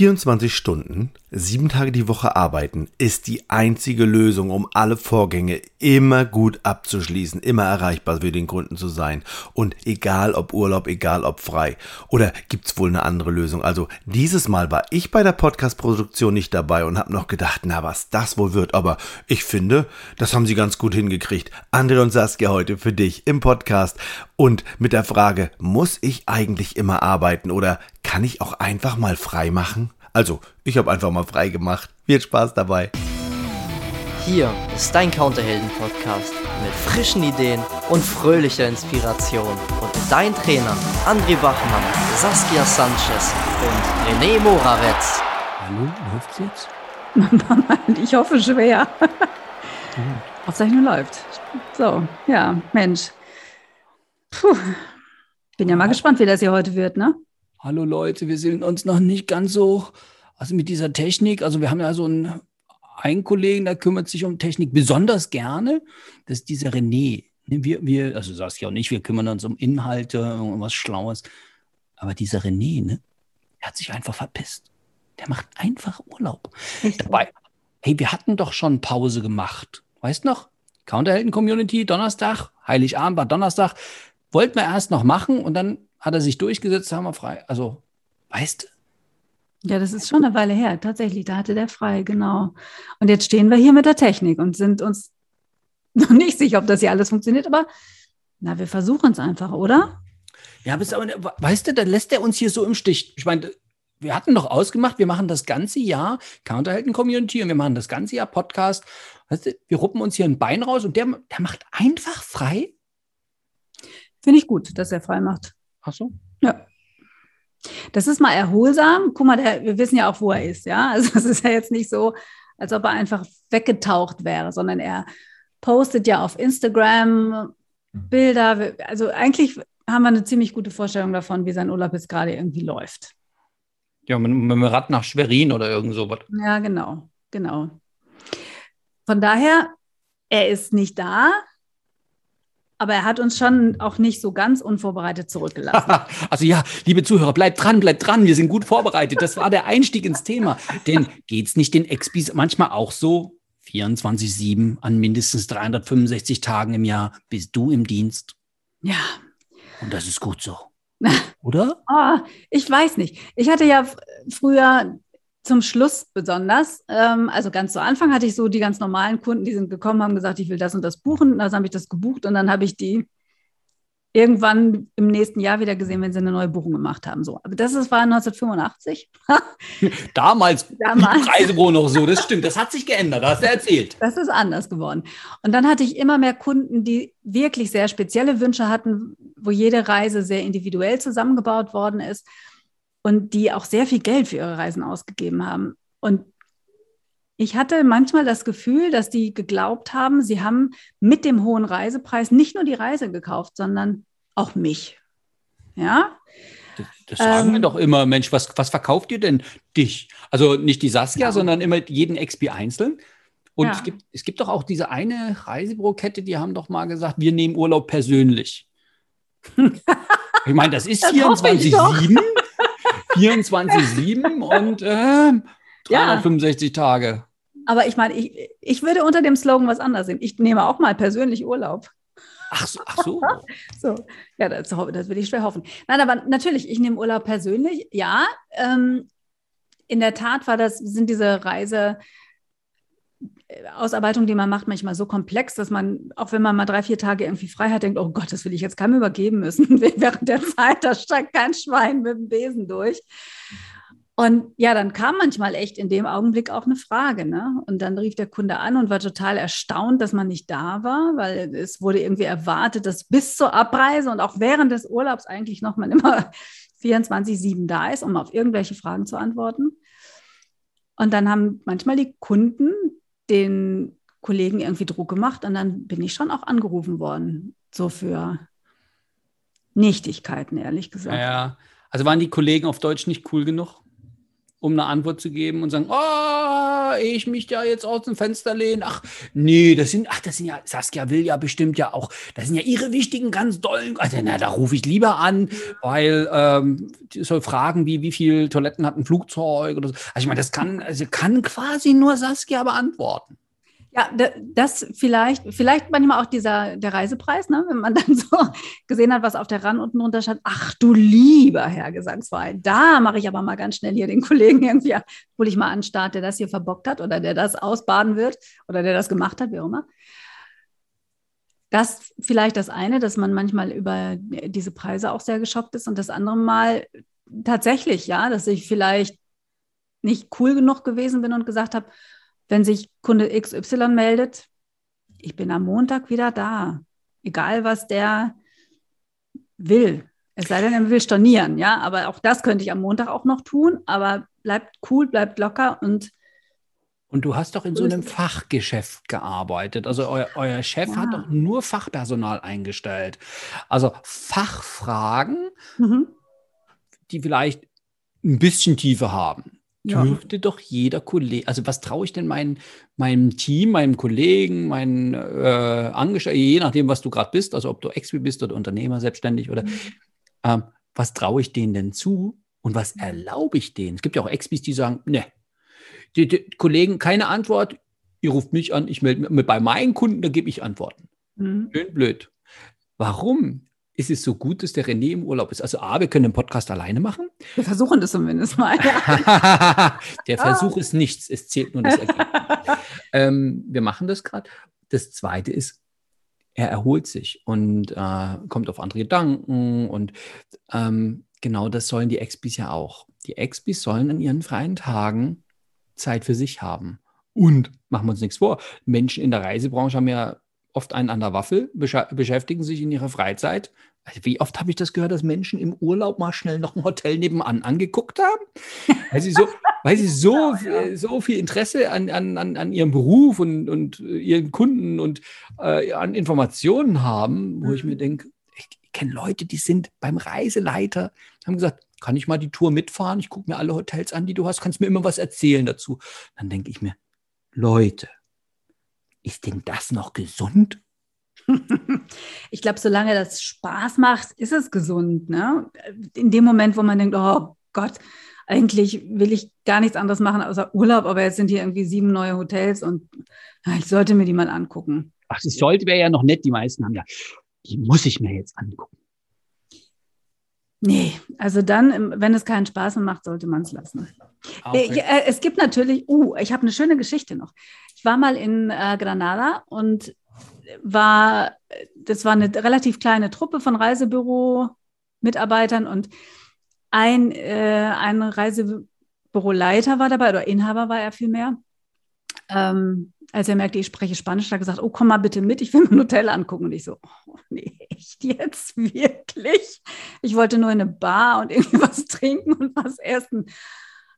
24 Stunden, sieben Tage die Woche arbeiten ist die einzige Lösung, um alle Vorgänge immer gut abzuschließen, immer erreichbar für den Kunden zu sein. Und egal ob Urlaub, egal ob frei. Oder gibt's wohl eine andere Lösung? Also dieses Mal war ich bei der Podcast-Produktion nicht dabei und habe noch gedacht, na was das wohl wird. Aber ich finde, das haben sie ganz gut hingekriegt. Andre und Saskia heute für dich im Podcast. Und mit der Frage, muss ich eigentlich immer arbeiten oder kann ich auch einfach mal frei machen? Also, ich habe einfach mal frei gemacht. Viel Spaß dabei. Hier ist dein Counterhelden-Podcast mit frischen Ideen und fröhlicher Inspiration. Und mit deinen Trainern André Bachmann, Saskia Sanchez und René Moravetz. Hallo, läuft's jetzt? ich hoffe schwer. Aufzeichnung läuft. So, ja, Mensch. Puh. Bin ja mal gespannt, wie das hier heute wird, ne? Hallo Leute, wir sind uns noch nicht ganz so, also mit dieser Technik, also wir haben ja so einen, einen Kollegen, der kümmert sich um Technik besonders gerne, das ist dieser René. Ne, wir, wir, also Saskia und ich, wir kümmern uns um Inhalte, um was Schlaues. Aber dieser René, ne, der hat sich einfach verpisst. Der macht einfach Urlaub. Dabei, hey, wir hatten doch schon Pause gemacht. Weißt noch? Counterhelden-Community, Donnerstag, Heiligabend war Donnerstag. Wollten wir erst noch machen und dann hat er sich durchgesetzt, haben wir frei. Also, weißt du? Ja, das ist schon eine Weile her. Tatsächlich, da hatte der frei, genau. Und jetzt stehen wir hier mit der Technik und sind uns noch nicht sicher, ob das hier alles funktioniert, aber na, wir versuchen es einfach, oder? Ja, aber, weißt du, dann lässt er uns hier so im Stich. Ich meine, wir hatten doch ausgemacht, wir machen das ganze Jahr Counterhelden-Community und wir machen das ganze Jahr Podcast. Weißt du, wir ruppen uns hier ein Bein raus und der, der macht einfach frei. Finde ich gut, dass er frei macht. Ach so? Ja. Das ist mal erholsam. Guck mal, der, wir wissen ja auch, wo er ist. Ja, also es ist ja jetzt nicht so, als ob er einfach weggetaucht wäre, sondern er postet ja auf Instagram Bilder. Also eigentlich haben wir eine ziemlich gute Vorstellung davon, wie sein Urlaub jetzt gerade irgendwie läuft. Ja, mit, mit dem Rad nach Schwerin oder irgend sowas. Ja, genau, genau. Von daher, er ist nicht da, aber er hat uns schon auch nicht so ganz unvorbereitet zurückgelassen. also ja, liebe Zuhörer, bleibt dran, bleibt dran, wir sind gut vorbereitet. Das war der Einstieg ins Thema. Denn geht es nicht den Expis manchmal auch so? 24-7 an mindestens 365 Tagen im Jahr bist du im Dienst. Ja. Und das ist gut so. Oder? Oh, ich weiß nicht. Ich hatte ja früher zum Schluss besonders, ähm, also ganz zu Anfang hatte ich so die ganz normalen Kunden, die sind gekommen, haben gesagt, ich will das und das buchen. Also habe ich das gebucht und dann habe ich die irgendwann im nächsten Jahr wieder gesehen, wenn sie eine neue Buchung gemacht haben. So, aber das ist, war 1985. Damals, Damals. wohl noch so, das stimmt. Das hat sich geändert, hast du erzählt. Das ist anders geworden. Und dann hatte ich immer mehr Kunden, die wirklich sehr spezielle Wünsche hatten, wo jede Reise sehr individuell zusammengebaut worden ist und die auch sehr viel Geld für ihre Reisen ausgegeben haben. Und ich hatte manchmal das Gefühl, dass die geglaubt haben, sie haben mit dem hohen Reisepreis nicht nur die Reise gekauft, sondern auch mich. Ja. Das, das sagen ähm, wir doch immer, Mensch, was, was verkauft ihr denn dich? Also nicht die Saskia, ja. sondern immer jeden XP einzeln. Und ja. es, gibt, es gibt doch auch diese eine Reisebürokette, die haben doch mal gesagt, wir nehmen Urlaub persönlich. ich meine, das ist 24-7. 24-7 und äh, 365 ja. Tage. Aber ich meine, ich, ich würde unter dem Slogan was anderes sehen. Ich nehme auch mal persönlich Urlaub. Ach so, ach so. so. Ja, das, das will ich schwer hoffen. Nein, aber natürlich, ich nehme Urlaub persönlich. Ja, ähm, in der Tat war das, sind diese Reise, Ausarbeitung, die man macht, manchmal so komplex, dass man, auch wenn man mal drei, vier Tage irgendwie frei hat, denkt, oh Gott, das will ich jetzt keinem übergeben müssen. Während der Zeit, da steigt kein Schwein mit dem Besen durch. Und ja, dann kam manchmal echt in dem Augenblick auch eine Frage. Ne? Und dann rief der Kunde an und war total erstaunt, dass man nicht da war, weil es wurde irgendwie erwartet, dass bis zur Abreise und auch während des Urlaubs eigentlich noch man immer 24-7 da ist, um auf irgendwelche Fragen zu antworten. Und dann haben manchmal die Kunden den Kollegen irgendwie Druck gemacht und dann bin ich schon auch angerufen worden, so für Nichtigkeiten, ehrlich gesagt. Ja, also waren die Kollegen auf Deutsch nicht cool genug, um eine Antwort zu geben und sagen, oh, ehe ich mich da jetzt aus dem Fenster lehne, ach, nee, das sind, ach, das sind ja, Saskia will ja bestimmt ja auch, das sind ja ihre wichtigen, ganz dollen, also na, da rufe ich lieber an, weil ähm, so Fragen wie, wie viel Toiletten hat ein Flugzeug oder so. Also ich meine, das kann, also kann quasi nur Saskia beantworten. Ja, das vielleicht, vielleicht manchmal auch dieser der Reisepreis, ne? wenn man dann so gesehen hat, was auf der RAN unten drunter stand. Ach du lieber Herr Gesangsverein, da mache ich aber mal ganz schnell hier den Kollegen irgendwie, hole ich mal an Start, der das hier verbockt hat oder der das ausbaden wird oder der das gemacht hat, wie auch immer. Das vielleicht das eine, dass man manchmal über diese Preise auch sehr geschockt ist und das andere Mal tatsächlich, ja, dass ich vielleicht nicht cool genug gewesen bin und gesagt habe, wenn sich Kunde XY meldet, ich bin am Montag wieder da. Egal, was der will. Es sei denn, er will stornieren, ja. Aber auch das könnte ich am Montag auch noch tun. Aber bleibt cool, bleibt locker und und du hast doch in so einem Fachgeschäft gearbeitet. Also euer, euer Chef ja. hat doch nur Fachpersonal eingestellt. Also Fachfragen, mhm. die vielleicht ein bisschen Tiefe haben ja. dürfte doch jeder Kollege, also was traue ich denn mein, meinem Team, meinem Kollegen, meinen äh, Angestellten, je nachdem, was du gerade bist, also ob du Expi bist oder Unternehmer, selbstständig oder mhm. ähm, was traue ich denen denn zu und was erlaube ich denen? Es gibt ja auch Expis, die sagen, ne, die, die, Kollegen, keine Antwort, ihr ruft mich an, ich melde mich bei meinen Kunden, da gebe ich Antworten. Mhm. Blöd, blöd. Warum? Ist es so gut, dass der René im Urlaub ist. Also A, wir können den Podcast alleine machen. Wir versuchen das zumindest mal. der Versuch ist nichts, es zählt nur das Ergebnis. ähm, wir machen das gerade. Das Zweite ist, er erholt sich und äh, kommt auf andere Gedanken und ähm, genau das sollen die Expis ja auch. Die Expis sollen an ihren freien Tagen Zeit für sich haben. Und machen wir uns nichts vor, Menschen in der Reisebranche haben ja oft einen an der Waffel, beschäftigen sich in ihrer Freizeit also wie oft habe ich das gehört, dass Menschen im Urlaub mal schnell noch ein Hotel nebenan angeguckt haben? Weil sie so, weil sie so, ja, so viel Interesse an, an, an ihrem Beruf und, und ihren Kunden und äh, an Informationen haben, wo ich mir mhm. denke, ich, ich kenne Leute, die sind beim Reiseleiter, haben gesagt, kann ich mal die Tour mitfahren? Ich gucke mir alle Hotels an, die du hast, kannst mir immer was erzählen dazu. Dann denke ich mir, Leute, ist denn das noch gesund? ich glaube, solange das Spaß macht, ist es gesund. Ne? In dem Moment, wo man denkt, oh Gott, eigentlich will ich gar nichts anderes machen außer Urlaub, aber jetzt sind hier irgendwie sieben neue Hotels und na, ich sollte mir die mal angucken. Ach, das sollte wäre ja noch nett. Die meisten haben ja, die muss ich mir jetzt angucken. Nee, also dann, wenn es keinen Spaß mehr macht, sollte man es lassen. Okay. Äh, äh, es gibt natürlich, uh, ich habe eine schöne Geschichte noch. Ich war mal in äh, Granada und war, das war eine relativ kleine Truppe von Reisebüro-Mitarbeitern und ein, äh, ein Reisebüroleiter war dabei oder Inhaber war er vielmehr. Ähm, als er merkte, ich spreche Spanisch, hat er gesagt, oh, komm mal bitte mit, ich will mir ein Hotel angucken. Und ich so, oh, nee, echt jetzt, wirklich? Ich wollte nur in eine Bar und irgendwie was trinken und was essen.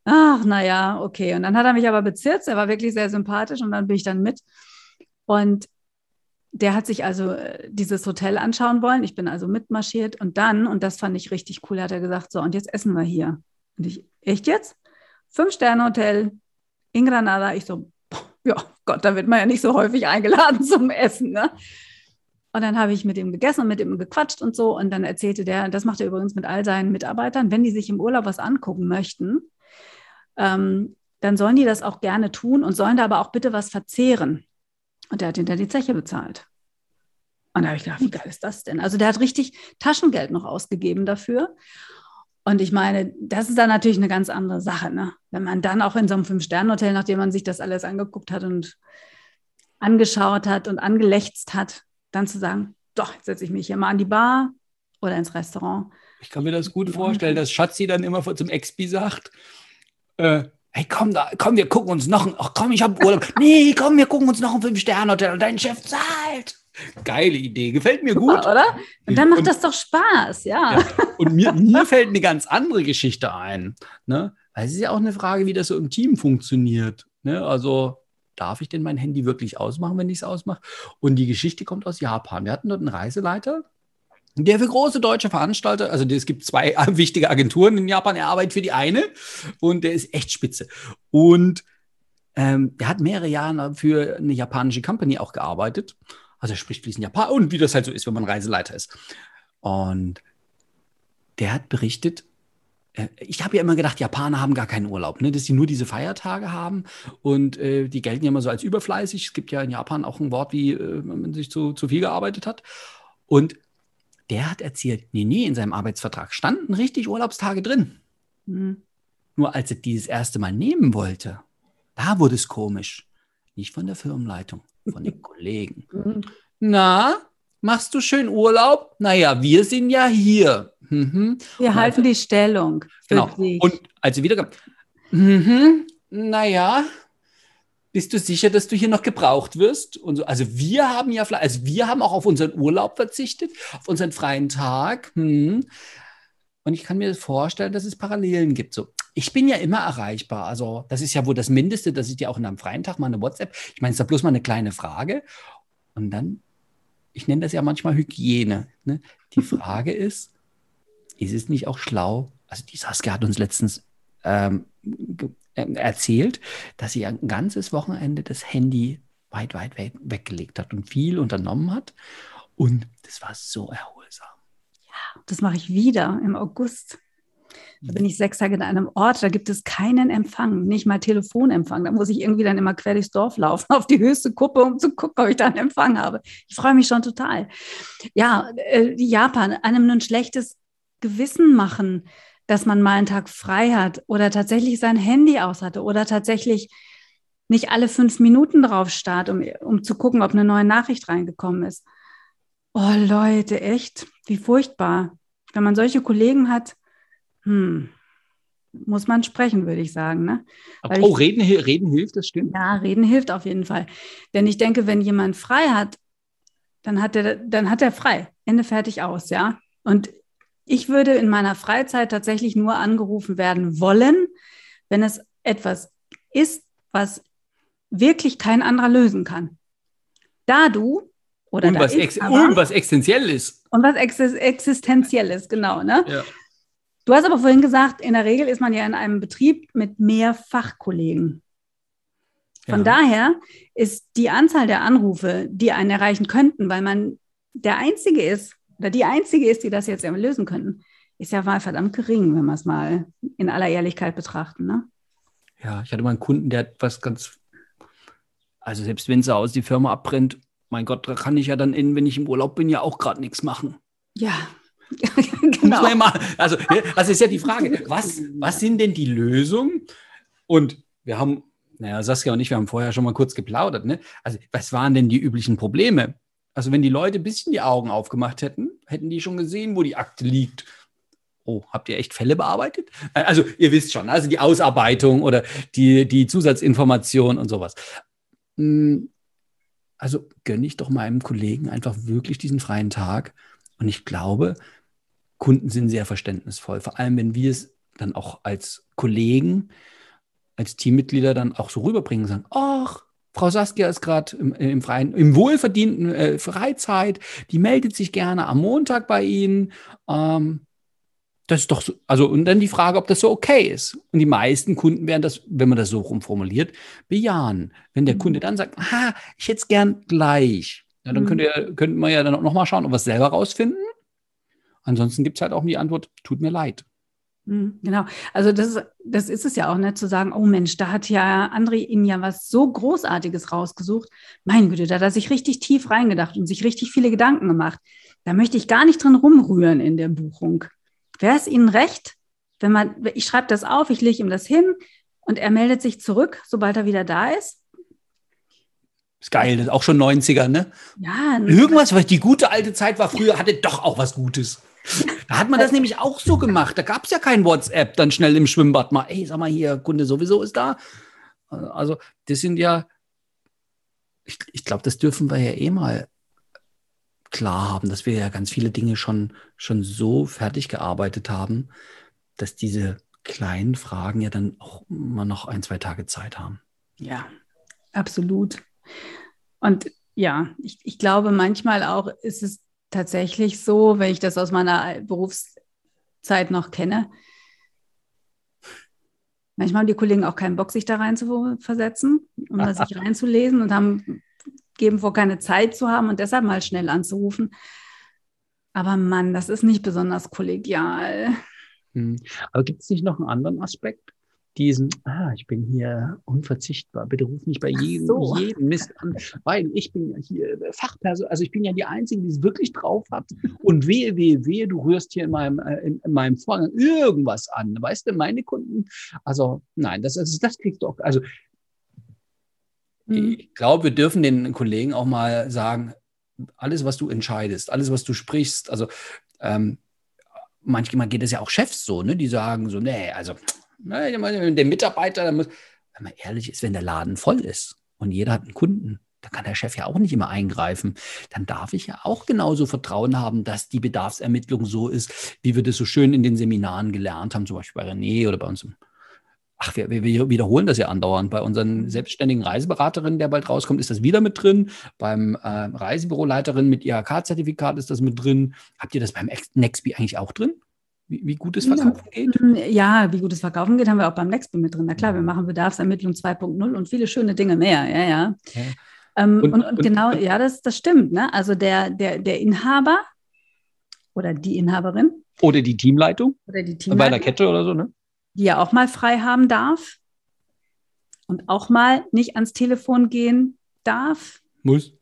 Ach, naja, okay. Und dann hat er mich aber bezirzt, er war wirklich sehr sympathisch und dann bin ich dann mit. Und der hat sich also äh, dieses Hotel anschauen wollen. Ich bin also mitmarschiert und dann, und das fand ich richtig cool, hat er gesagt, so, und jetzt essen wir hier. Und ich, echt jetzt? Fünf-Sterne-Hotel in Granada. Ich so, ja, Gott, da wird man ja nicht so häufig eingeladen zum Essen, ne? Und dann habe ich mit ihm gegessen und mit ihm gequatscht und so. Und dann erzählte der, das macht er übrigens mit all seinen Mitarbeitern, wenn die sich im Urlaub was angucken möchten, ähm, dann sollen die das auch gerne tun und sollen da aber auch bitte was verzehren. Und der hat hinter die Zeche bezahlt. Und da habe ich gedacht, wie geil ist das denn? Also der hat richtig Taschengeld noch ausgegeben dafür. Und ich meine, das ist dann natürlich eine ganz andere Sache, ne? Wenn man dann auch in so einem Fünf-Sterne-Hotel, nachdem man sich das alles angeguckt hat und angeschaut hat und angelächzt hat, dann zu sagen, doch, jetzt setze ich mich hier mal an die Bar oder ins Restaurant. Ich kann mir das gut vorstellen, dass Schatzi dann immer zum Expi sagt, äh, hey, komm da, komm, wir gucken uns noch, ach komm, ich habe Urlaub. nee, komm, wir gucken uns noch ein Fünf-Sterne-Hotel und dein Chef zahlt. Geile Idee, gefällt mir gut. oder? Und dann macht und, das doch Spaß, ja. ja. Und mir, mir fällt eine ganz andere Geschichte ein. Ne? Weil es ist ja auch eine Frage, wie das so im Team funktioniert. Ne? Also, darf ich denn mein Handy wirklich ausmachen, wenn ich es ausmache? Und die Geschichte kommt aus Japan. Wir hatten dort einen Reiseleiter, der für große deutsche Veranstalter, also es gibt zwei wichtige Agenturen in Japan, er arbeitet für die eine und der ist echt spitze. Und ähm, der hat mehrere Jahre für eine japanische Company auch gearbeitet. Also er spricht fließend Japan und wie das halt so ist, wenn man Reiseleiter ist. Und der hat berichtet, äh, ich habe ja immer gedacht, Japaner haben gar keinen Urlaub, ne? dass sie nur diese Feiertage haben und äh, die gelten ja immer so als überfleißig. Es gibt ja in Japan auch ein Wort, wie äh, man sich zu, zu viel gearbeitet hat. Und der hat erzählt, nee, nee, in seinem Arbeitsvertrag standen richtig Urlaubstage drin. Mhm. Nur als er dieses erste Mal nehmen wollte, da wurde es komisch. Nicht von der Firmenleitung, von den Kollegen. Mhm. Na, machst du schön Urlaub? Naja, wir sind ja hier. Mhm. Wir und halten die Stellung. Genau. Dich. Und als sie wieder kam, mhm, naja, bist du sicher, dass du hier noch gebraucht wirst? Und so, also wir haben ja, also wir haben auch auf unseren Urlaub verzichtet, auf unseren freien Tag. Hm. Und ich kann mir vorstellen, dass es Parallelen gibt. So, ich bin ja immer erreichbar. Also, das ist ja wohl das Mindeste, dass ich dir auch in einem freien Tag mal eine WhatsApp. Ich meine, es ist ja bloß mal eine kleine Frage. Und dann, ich nenne das ja manchmal Hygiene. Ne? Die Frage ist, ist es nicht auch schlau? Also, die Saskia hat uns letztens ähm, äh, erzählt, dass sie ein ganzes Wochenende das Handy weit, weit weg, weggelegt hat und viel unternommen hat. Und das war so erholsam. Ja, das mache ich wieder im August. Da bin ich sechs Tage in einem Ort, da gibt es keinen Empfang, nicht mal Telefonempfang. Da muss ich irgendwie dann immer quer durchs Dorf laufen, auf die höchste Kuppe, um zu gucken, ob ich da einen Empfang habe. Ich freue mich schon total. Ja, äh, Japan, einem nun schlechtes Gewissen machen, dass man mal einen Tag frei hat oder tatsächlich sein Handy aus hatte oder tatsächlich nicht alle fünf Minuten drauf starrt, um, um zu gucken, ob eine neue Nachricht reingekommen ist. Oh Leute, echt, wie furchtbar. Wenn man solche Kollegen hat, hm, muss man sprechen, würde ich sagen. Ne? Aber, oh, reden, reden hilft, das stimmt. Ja, reden hilft auf jeden Fall. Denn ich denke, wenn jemand frei hat, dann hat er, dann hat er frei. Ende fertig aus, ja. Und ich würde in meiner Freizeit tatsächlich nur angerufen werden wollen, wenn es etwas ist, was wirklich kein anderer lösen kann. Da du oder und, was, ex aber, und was existenziell ist. Und was ex existenziell ist, genau. Ne? Ja. Du hast aber vorhin gesagt, in der Regel ist man ja in einem Betrieb mit mehr Fachkollegen. Von ja. daher ist die Anzahl der Anrufe, die einen erreichen könnten, weil man der Einzige ist, oder die einzige ist, die das jetzt lösen könnten, ist ja mal verdammt gering, wenn wir es mal in aller Ehrlichkeit betrachten. Ne? Ja, ich hatte mal einen Kunden, der hat was ganz, also selbst wenn sie aus die Firma abbrennt, mein Gott, da kann ich ja dann, in, wenn ich im Urlaub bin, ja auch gerade nichts machen. Ja. genau. Also, also ist ja die Frage, was, was sind denn die Lösungen? Und wir haben, naja, Saskia und ich, wir haben vorher schon mal kurz geplaudert, ne? Also, was waren denn die üblichen Probleme? Also wenn die Leute ein bisschen die Augen aufgemacht hätten, hätten die schon gesehen, wo die Akte liegt. Oh, habt ihr echt Fälle bearbeitet? Also ihr wisst schon, also die Ausarbeitung oder die, die Zusatzinformation und sowas. Hm, also gönne ich doch meinem Kollegen einfach wirklich diesen freien Tag. Und ich glaube, Kunden sind sehr verständnisvoll, vor allem wenn wir es dann auch als Kollegen, als Teammitglieder dann auch so rüberbringen, sagen, ach, Frau Saskia ist gerade im, im, freien, im wohlverdienten äh, Freizeit. Die meldet sich gerne am Montag bei Ihnen. Ähm, das ist doch so, also, und dann die Frage, ob das so okay ist. Und die meisten Kunden werden das, wenn man das so rumformuliert, bejahen. Wenn der mhm. Kunde dann sagt, aha, ich hätte es gern gleich, ja, dann mhm. könnte, könnte man ja dann auch nochmal schauen, ob wir es selber rausfinden. Ansonsten gibt es halt auch die Antwort, tut mir leid. Mhm, genau, also das, das ist es ja auch, ne, zu sagen, oh Mensch, da hat ja André Ihnen ja was so Großartiges rausgesucht. Mein Güte, da hat er sich richtig tief reingedacht und sich richtig viele Gedanken gemacht. Da möchte ich gar nicht drin rumrühren in der Buchung. Wäre es Ihnen recht, wenn man, ich schreibe das auf, ich lege ihm das hin und er meldet sich zurück, sobald er wieder da ist? Ist geil, das ist auch schon 90er, ne? Ja. Irgendwas, weil die gute alte Zeit war früher, hatte doch auch was Gutes. Da hat man das nämlich auch so gemacht. Da gab es ja kein WhatsApp dann schnell im Schwimmbad mal, ey, sag mal hier, Kunde sowieso ist da. Also, das sind ja, ich, ich glaube, das dürfen wir ja eh mal klar haben, dass wir ja ganz viele Dinge schon, schon so fertig gearbeitet haben, dass diese kleinen Fragen ja dann auch immer noch ein, zwei Tage Zeit haben. Ja, absolut. Und ja, ich, ich glaube, manchmal auch ist es tatsächlich so, wenn ich das aus meiner Berufszeit noch kenne. Manchmal haben die Kollegen auch keinen Bock, sich da rein zu versetzen, um da sich reinzulesen und haben, geben vor, keine Zeit zu haben und deshalb mal schnell anzurufen. Aber Mann, das ist nicht besonders kollegial. Hm. Aber gibt es nicht noch einen anderen Aspekt? Diesen, ah, ich bin hier unverzichtbar. Bitte ruf mich bei jedem, so. jedem Mist an, weil ich bin ja hier Fachperson, also ich bin ja die Einzige, die es wirklich drauf hat. Und wehe, wehe, wehe, du rührst hier in meinem, äh, in, in meinem Vorgang irgendwas an. Weißt du, meine Kunden, also nein, das, das, das kriegst du auch, also Hm. ich glaube, wir dürfen den Kollegen auch mal sagen, alles, was du entscheidest, alles, was du sprichst, also ähm, manchmal geht es ja auch Chefs so, ne, die sagen so, nee, also ne, der Mitarbeiter, der muss, wenn man ehrlich ist, wenn der Laden voll ist und jeder hat einen Kunden, da kann der Chef ja auch nicht immer eingreifen. Dann darf ich ja auch genauso Vertrauen haben, dass die Bedarfsermittlung so ist, wie wir das so schön in den Seminaren gelernt haben, zum Beispiel bei René oder bei uns Ach, wir, wir wiederholen das ja andauernd. Bei unseren selbstständigen Reiseberaterinnen, der bald rauskommt, ist das wieder mit drin. Beim äh, Reisebüroleiterin mit IHK-Zertifikat ist das mit drin. Habt ihr das beim Nextby eigentlich auch drin? Wie, wie gut es Verkaufen geht? Ja, wie gut es Verkaufen geht, haben wir auch beim Nextby mit drin. Na klar, wir machen Bedarfsermittlung 2.0 und viele schöne Dinge mehr. Ja, ja. Ja. Ähm, Und- und, und, genau, ja, das, das stimmt. Ne? Also der, der, der Inhaber oder die Inhaberin Oder die Teamleitung oder die bei Teamleitung, einer Kette oder so, ne? die ja auch mal frei haben darf und auch mal nicht ans Telefon gehen darf, Muss.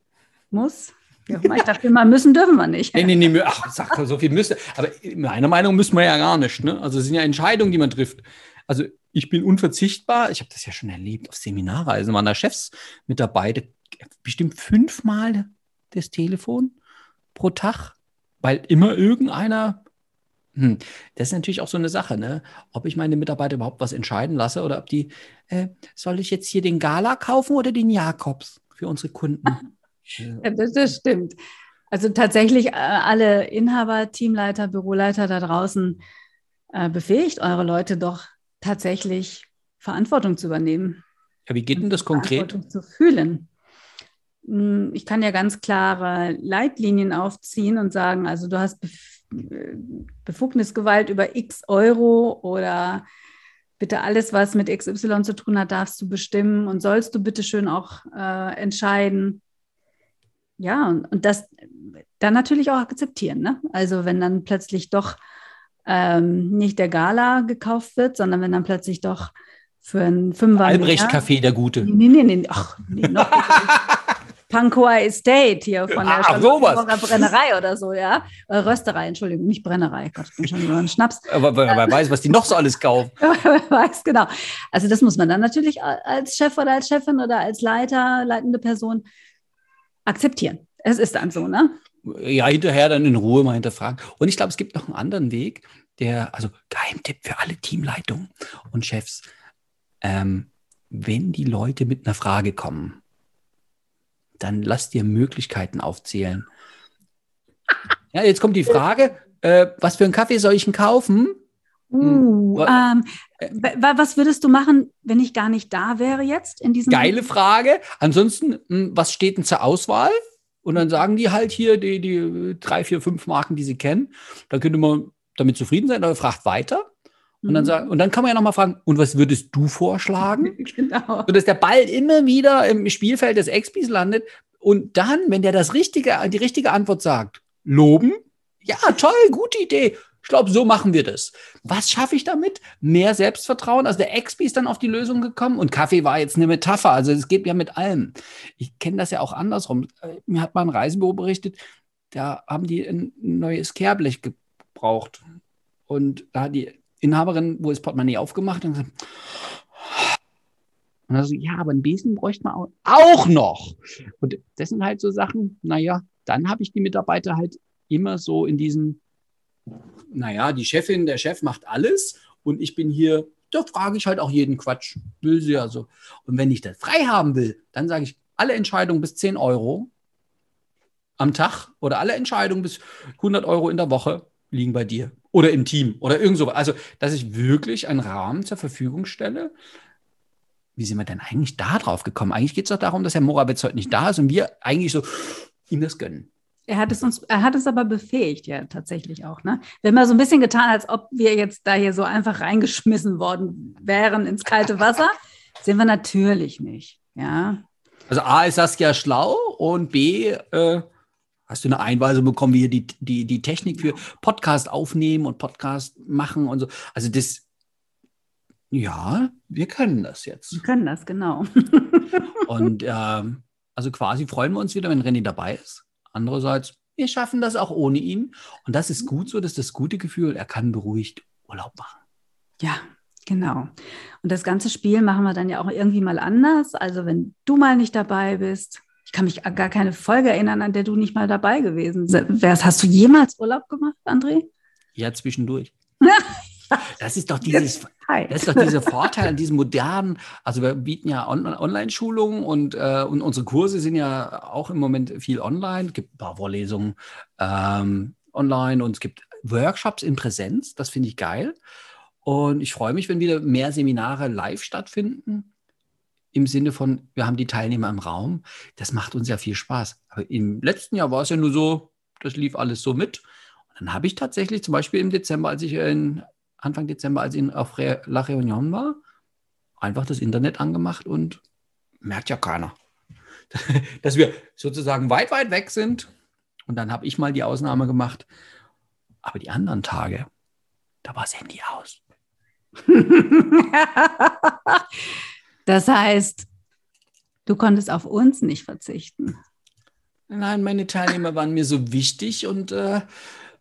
muss. Immer. Ich dachte immer, müssen dürfen wir nicht. Nee, nee, nee, ach, sag doch, so viel müsste. Aber meiner Meinung müssen wir ja gar nicht. Ne? Also es sind ja Entscheidungen, die man trifft. Also ich bin unverzichtbar. Ich habe das ja schon erlebt auf Seminarreisen. Waren da Chefs mit dabei, da- bestimmt fünfmal das Telefon pro Tag, weil immer irgendeiner. Hm, das ist natürlich auch so eine Sache, ne? Ob ich meine Mitarbeiter überhaupt was entscheiden lasse oder ob die, äh, soll ich jetzt hier den Gala kaufen oder den Jakobs für unsere Kunden? Ja, das, das stimmt. Also tatsächlich äh, alle Inhaber, Teamleiter, Büroleiter da draußen äh, befähigt eure Leute doch tatsächlich Verantwortung zu übernehmen. Ja, wie geht denn das konkret? Verantwortung zu fühlen. Hm, Ich kann ja ganz klare Leitlinien aufziehen und sagen, also du hast Bef äh, Befugnisgewalt über x Euro oder bitte alles, was mit XY zu tun hat, darfst du bestimmen und sollst du bitte schön auch äh, entscheiden. Ja, und, und das dann natürlich auch akzeptieren. Ne? Also wenn dann plötzlich doch ähm, nicht der Gala gekauft wird, sondern wenn dann plötzlich doch für einen Fünfer Albrecht mehr- Café, der Gute. Nee, nee, nee, ach, nee, noch Pankoa Estate hier von der. Charlottenburger Brennerei oder so, ja. Äh, Rösterei, Entschuldigung, nicht Brennerei. Gott, ich bin schon über einen Schnaps. Aber wer weiß, was die noch so alles kaufen. Wer weiß, genau. Also das muss man dann natürlich als Chef oder als Chefin oder als Leiter, leitende Person akzeptieren. Es ist dann so, ne? Ja, hinterher dann in Ruhe mal hinterfragen. Und ich glaube, es gibt noch einen anderen Weg, der, also Geheimtipp für alle Teamleitungen und Chefs. Ähm, wenn die Leute mit einer Frage kommen, dann lass dir Möglichkeiten aufzählen. Ja, jetzt kommt die Frage, äh, was für einen Kaffee soll ich denn kaufen? Uh, Wa- ähm, wa- was würdest du machen, wenn ich gar nicht da wäre jetzt in diesem Geile Frage. Ansonsten, mh, was steht denn zur Auswahl? Und dann sagen die halt hier die, die drei, vier, fünf Marken, die sie kennen. Da könnte man damit zufrieden sein oder fragt weiter. Und dann, Mhm. sagen, und dann kann man ja nochmal fragen, und was würdest du vorschlagen? Genau. Sodass der Ball immer wieder im Spielfeld des Expis landet. Und dann, wenn der das richtige, die richtige Antwort sagt, loben. Ja, toll, gute Idee. Glaube, so machen wir das. Was schaffe ich damit? Mehr Selbstvertrauen. Also der Expi ist dann auf die Lösung gekommen und Kaffee war jetzt eine Metapher. Also es geht ja mit allem. Ich kenne das ja auch andersrum. Äh, Mir hat mal ein Reisebüro berichtet, da haben die ein neues Kehrblech gebraucht. Und da hat die Inhaberin, wo ist Portemonnaie aufgemacht und gesagt, und dann so, ja, aber einen Besen bräuchte man auch, auch noch. Und das sind halt so Sachen, naja, dann habe ich die Mitarbeiter halt immer so in diesen, naja, die Chefin, der Chef macht alles und ich bin hier, da frage ich halt auch jeden Quatsch. Will sie ja so. Und wenn ich das frei haben will, dann sage ich, alle Entscheidungen bis 10 Euro am Tag oder alle Entscheidungen bis 100 Euro in der Woche liegen bei dir oder im Team oder irgend so. Also, dass ich wirklich einen Rahmen zur Verfügung stelle. Wie sind wir denn eigentlich da drauf gekommen? Eigentlich geht es doch darum, dass Herr Morawitz heute nicht da ist und wir eigentlich so ihm das gönnen. Er hat es uns, er hat es aber befähigt, ja, tatsächlich auch. Ne? Wir haben ja so ein bisschen getan, als ob wir jetzt da hier so einfach reingeschmissen worden wären ins kalte Wasser. Sind wir natürlich nicht. Ja. Also A ist Saskia schlau und B äh, hast du eine Einweisung bekommen, wie hier die, die, die Technik für Podcast aufnehmen und Podcast machen und so. Also das, ja, wir können das jetzt. Wir können das, genau. und ähm, also quasi freuen wir uns wieder, wenn René dabei ist. Andererseits, wir schaffen das auch ohne ihn. Und das ist gut so, das ist das gute Gefühl, er kann beruhigt Urlaub machen. Ja, genau. Und das ganze Spiel machen wir dann ja auch irgendwie mal anders. Also wenn du mal nicht dabei bist, ich kann mich gar keine Folge erinnern, an der du nicht mal dabei gewesen wärst. Hast du jemals Urlaub gemacht, André? Ja, zwischendurch. Das ist doch dieses, das ist doch dieser Vorteil an diesem modernen, also wir bieten ja On Online-Schulungen und, äh, und unsere Kurse sind ja auch im Moment viel online. Es gibt ein paar Vorlesungen ähm, online und es gibt Workshops in Präsenz. Das finde ich geil. Und ich freue mich, wenn wieder mehr Seminare live stattfinden. Im Sinne von, wir haben die Teilnehmer im Raum. Das macht uns ja viel Spaß. Aber im letzten Jahr war es ja nur so, das lief alles so mit. Und dann habe ich tatsächlich zum Beispiel im Dezember, als ich in Anfang Dezember, als ich auf La Réunion war, einfach das Internet angemacht und merkt ja keiner, dass wir sozusagen weit, weit weg sind. Und dann habe ich mal die Ausnahme gemacht. Aber die anderen Tage, da war das Handy aus. das heißt, du konntest auf uns nicht verzichten. Nein, meine Teilnehmer waren mir so wichtig und äh,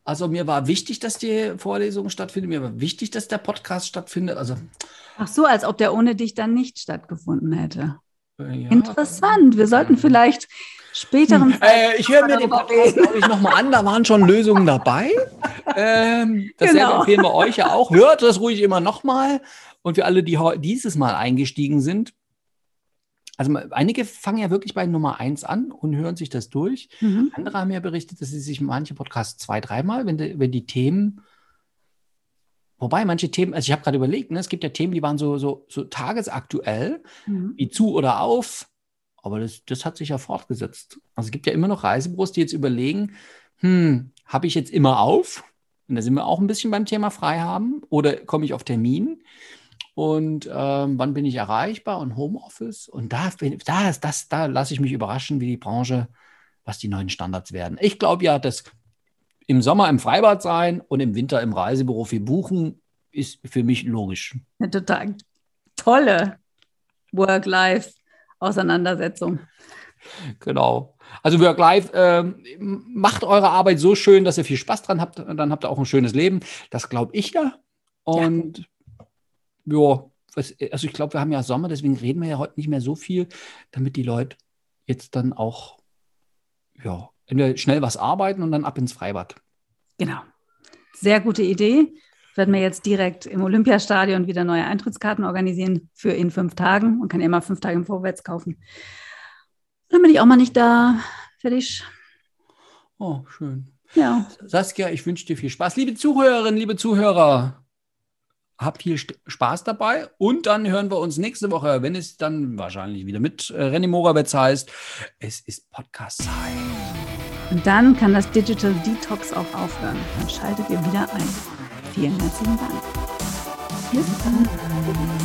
also mir war wichtig, dass die Vorlesung stattfindet, mir war wichtig, dass der Podcast stattfindet. Also Ach so, als ob der ohne dich dann nicht stattgefunden hätte. Äh, ja. Interessant. Wir sollten vielleicht späteren. Hm. Äh, ich höre mir den Podcast, glaube ich, nochmal an. Da waren schon Lösungen dabei. Ähm, dasselbe genau. empfehlen wir euch ja auch. Hört das ruhig immer nochmal. Und für alle, die dieses Mal eingestiegen sind, also einige fangen ja wirklich bei Nummer eins an und hören sich das durch. Mhm. Andere haben ja berichtet, dass sie sich manche Podcasts zwei, dreimal, wenn die, wenn die Themen, wobei manche Themen, also ich habe gerade überlegt, ne, es gibt ja Themen, die waren so, so, so tagesaktuell, mhm. wie zu oder auf, aber das, das hat sich ja fortgesetzt. Also es gibt ja immer noch Reisebüros, die jetzt überlegen, hm, habe ich jetzt immer auf? Und da sind wir auch ein bisschen beim Thema frei haben oder komme ich auf Termin? Und ähm, wann bin ich erreichbar und Homeoffice. Und da, da, das, da lasse ich mich überraschen, wie die Branche, was die neuen Standards werden. Ich glaube ja, dass im Sommer im Freibad sein und im Winter im Reisebüro viel buchen, ist für mich logisch. Eine total tolle Work-Life-Auseinandersetzung. Genau. Also Work-Life, äh, macht eure Arbeit so schön, dass ihr viel Spaß dran habt, dann habt ihr auch ein schönes Leben. Das glaube ich ja. Und ja ja, also ich glaube, wir haben ja Sommer, deswegen reden wir ja heute nicht mehr so viel, damit die Leute jetzt dann auch, ja, schnell was arbeiten und dann ab ins Freibad. Genau. Sehr gute Idee. Werden wir jetzt direkt im Olympiastadion wieder neue Eintrittskarten organisieren für in fünf Tagen. Man kann ja immer fünf Tage im Vorwärts kaufen. Dann bin ich auch mal nicht da. Fertig. Oh, schön. Ja. Saskia, ich wünsche dir viel Spaß. Liebe Zuhörerinnen, liebe Zuhörer, Habt viel Spaß dabei und dann hören wir uns nächste Woche, wenn es dann wahrscheinlich wieder mit äh, René Morawetz heißt. Es ist Podcast-Zeit. Und dann kann das Digital Detox auch aufhören. Dann schaltet ihr wieder ein. Vielen herzlichen Dank. Bis dann.